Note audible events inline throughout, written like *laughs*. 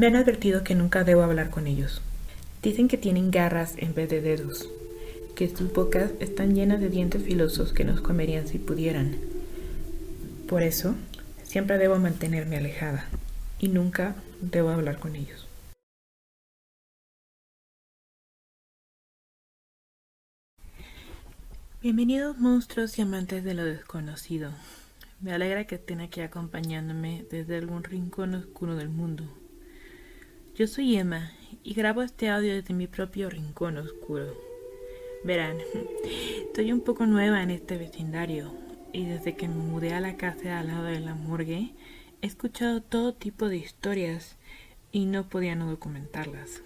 Me han advertido que nunca debo hablar con ellos. Dicen que tienen garras en vez de dedos, que sus bocas están llenas de dientes filosos que nos comerían si pudieran. Por eso, siempre debo mantenerme alejada y nunca debo hablar con ellos. Bienvenidos monstruos y amantes de lo desconocido. Me alegra que estén aquí acompañándome desde algún rincón oscuro del mundo. Yo soy Emma y grabo este audio desde mi propio rincón oscuro. Verán, *laughs* estoy un poco nueva en este vecindario y desde que me mudé a la casa al lado de la morgue he escuchado todo tipo de historias y no podía no documentarlas.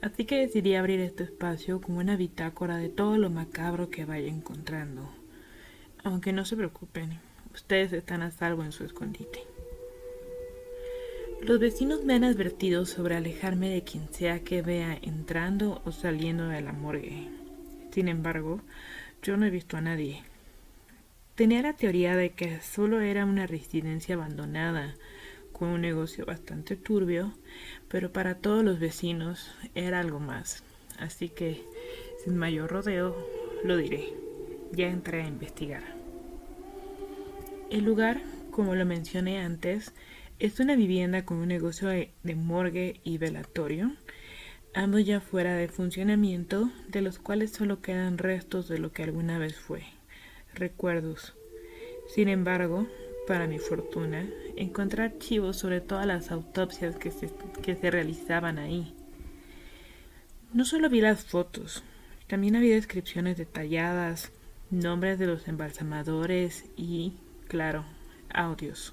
Así que decidí abrir este espacio como una bitácora de todo lo macabro que vaya encontrando. Aunque no se preocupen, ustedes están a salvo en su escondite. Los vecinos me han advertido sobre alejarme de quien sea que vea entrando o saliendo de la morgue. Sin embargo, yo no he visto a nadie. Tenía la teoría de que solo era una residencia abandonada, con un negocio bastante turbio, pero para todos los vecinos era algo más. Así que, sin mayor rodeo, lo diré. Ya entré a investigar. El lugar, como lo mencioné antes, es una vivienda con un negocio de, morgue y velatorio, ambos ya fuera de funcionamiento, de los cuales solo quedan restos de lo que alguna vez fue, recuerdos. Sin embargo, para mi fortuna, encontré archivos sobre todas las autopsias que se, realizaban ahí. No solo vi las fotos, también había descripciones detalladas, nombres de los embalsamadores y, claro, audios.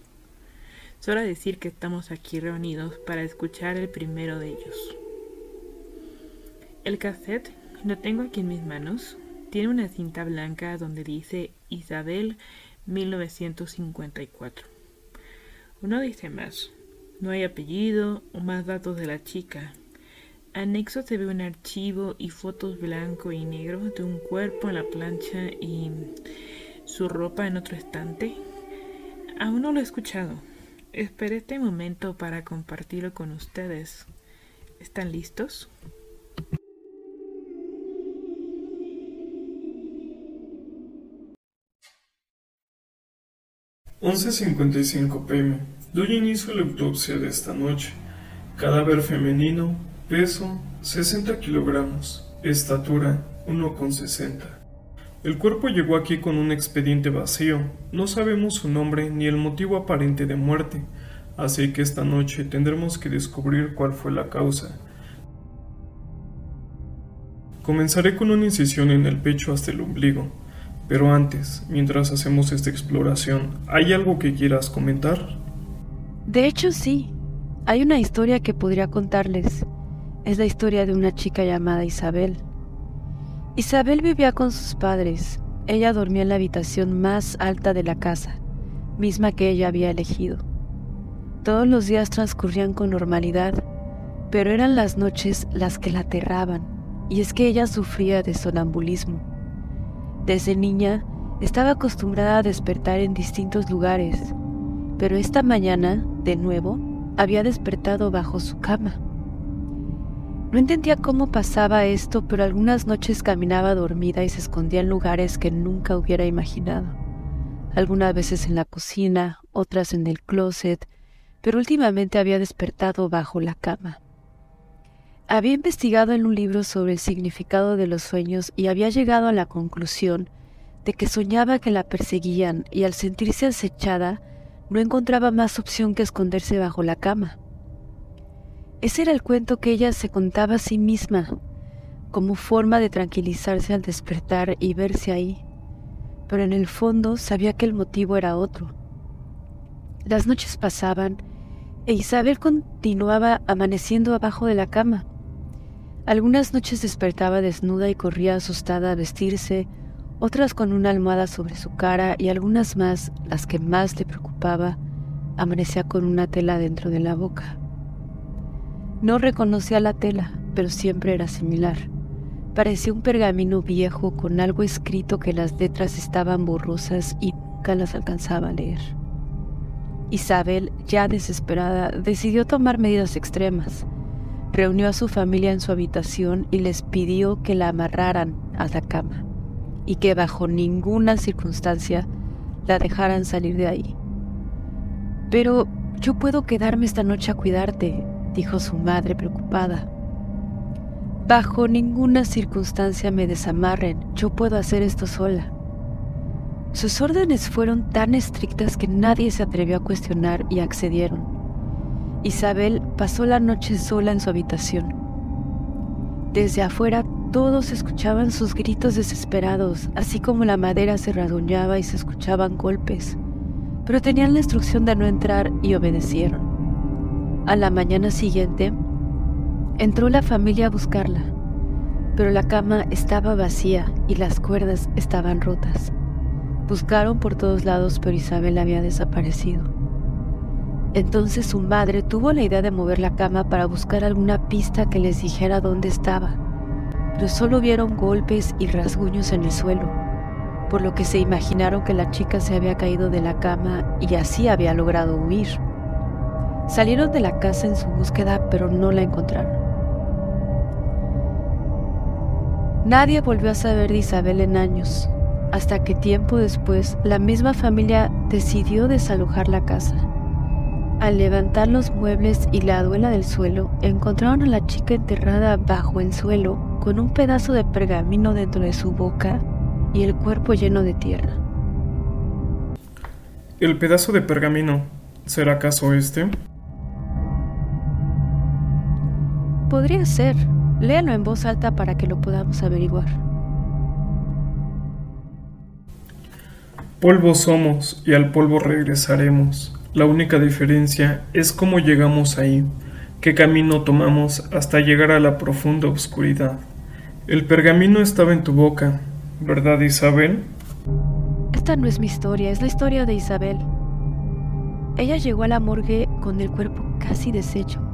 Solo decir que estamos aquí reunidos para escuchar el primero de ellos. El cassette, lo tengo aquí en mis manos, tiene una cinta blanca donde dice Isabel 1954. Uno dice más. No hay apellido o más datos de la chica. Anexo se ve un archivo y fotos blanco y negro de un cuerpo en la plancha y su ropa en otro estante. Aún no lo he escuchado. Esperé este momento para compartirlo con ustedes. ¿Están listos? 11.55 pm. Doy inicio a la autopsia de esta noche. Cadáver femenino, peso 60 kilogramos, estatura 1,60. El cuerpo llegó aquí con un expediente vacío, no sabemos su nombre ni el motivo aparente de muerte, así que esta noche tendremos que descubrir cuál fue la causa. Comenzaré con una incisión en el pecho hasta el ombligo. Pero antes, mientras hacemos esta exploración, ¿hay algo que quieras comentar? De hecho, sí. Hay una historia que podría contarles. Es la historia de una chica llamada Isabel. Isabel vivía con sus padres. Ella dormía en la habitación más alta de la casa, misma que ella había elegido. Todos los días transcurrían con normalidad, pero eran las noches las que la aterraban, y es que ella sufría de sonambulismo. Desde niña estaba acostumbrada a despertar en distintos lugares, pero esta mañana, de nuevo, había despertado bajo su cama. No entendía cómo pasaba esto, pero algunas noches caminaba dormida y se escondía en lugares que nunca hubiera imaginado. Algunas veces en la cocina, otras en el closet, pero últimamente había despertado bajo la cama. Había investigado en un libro sobre el significado de los sueños y había llegado a la conclusión de que soñaba que la perseguían y al sentirse acechada no encontraba más opción que esconderse bajo la cama. Ese era el cuento que ella se contaba a sí misma, como forma de tranquilizarse al despertar y verse ahí, pero en el fondo sabía que el motivo era otro. Las noches pasaban e Isabel continuaba amaneciendo abajo de la cama. Algunas noches despertaba desnuda y corría asustada a vestirse, otras con una almohada sobre su cara y algunas más, las que más le preocupaba, amanecía con una tela dentro de la boca. No reconocía la tela, pero siempre era similar. Parecía un pergamino viejo con algo escrito que las letras estaban borrosas y nunca las alcanzaba a leer. Isabel, ya desesperada, decidió tomar medidas extremas. Reunió a su familia en su habitación y les pidió que la amarraran a la cama y que bajo ninguna circunstancia la dejaran salir de ahí. Pero yo puedo quedarme esta noche a cuidarte, dijo su madre preocupada. Bajo ninguna circunstancia me desamarren, yo puedo hacer esto sola. Sus órdenes fueron tan estrictas que nadie se atrevió a cuestionar y accedieron. Isabel pasó la noche sola en su habitación. Desde afuera todos escuchaban sus gritos desesperados, así como la madera se rasguñaba y se escuchaban golpes, pero tenían la instrucción de no entrar y obedecieron. A la mañana siguiente, entró la familia a buscarla, pero la cama estaba vacía y las cuerdas estaban rotas. Buscaron por todos lados, pero Isabel había desaparecido. Entonces su madre tuvo la idea de mover la cama para buscar alguna pista que les dijera dónde estaba, pero solo vieron golpes y rasguños en el suelo, por lo que se imaginaron que la chica se había caído de la cama y así había logrado huir. Salieron de la casa en su búsqueda, pero no la encontraron. Nadie volvió a saber de Isabel en años, hasta que tiempo después la misma familia decidió desalojar la casa. Al levantar los muebles y la duela del suelo, encontraron a la chica enterrada bajo el suelo con un pedazo de pergamino dentro de su boca y el cuerpo lleno de tierra. ¿El pedazo de pergamino será acaso este? Podría ser. Léalo en voz alta para que lo podamos averiguar. Polvo somos y al polvo regresaremos. La única diferencia es cómo llegamos ahí, qué camino tomamos hasta llegar a la profunda oscuridad. El pergamino estaba en tu boca, ¿verdad Isabel? Esta no es mi historia, es la historia de Isabel. Ella llegó a la morgue con el cuerpo casi deshecho.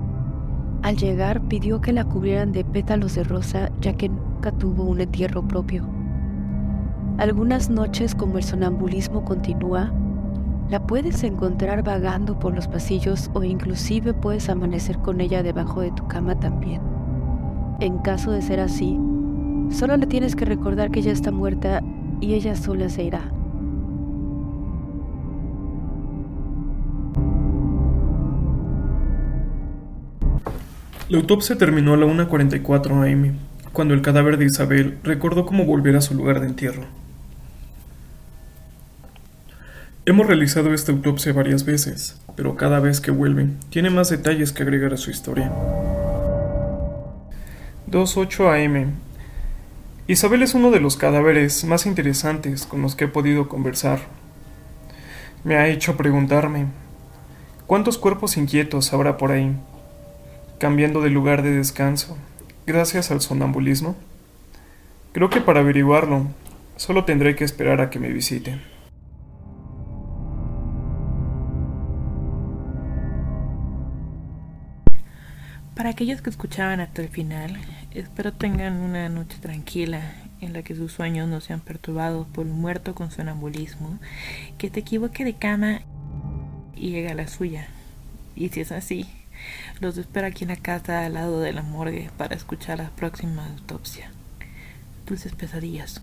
Al llegar pidió que la cubrieran de pétalos de rosa ya que nunca tuvo un entierro propio. Algunas noches como el sonambulismo continúa, la puedes encontrar vagando por los pasillos o inclusive puedes amanecer con ella debajo de tu cama también. En caso de ser así, solo le tienes que recordar que ella está muerta y ella sola se irá. La autopsia terminó a la 1.44 am, cuando el cadáver de Isabel recordó cómo volver a su lugar de entierro. Hemos realizado esta autopsia varias veces, pero cada vez que vuelve, tiene más detalles que agregar a su historia. 2.8 am. Isabel es uno de los cadáveres más interesantes con los que he podido conversar. Me ha hecho preguntarme, ¿cuántos cuerpos inquietos habrá por ahí, cambiando de lugar de descanso, gracias al sonambulismo? Creo que para averiguarlo, solo tendré que esperar a que me visite. Para aquellos que escuchaban hasta el final, espero tengan una noche tranquila en la que sus sueños no sean perturbados por un muerto con sonambulismo, que te equivoque de cama y llega a la suya. Y si es así, los espero aquí en la casa al lado de la morgue para escuchar la próxima autopsia. Dulces pesadillas.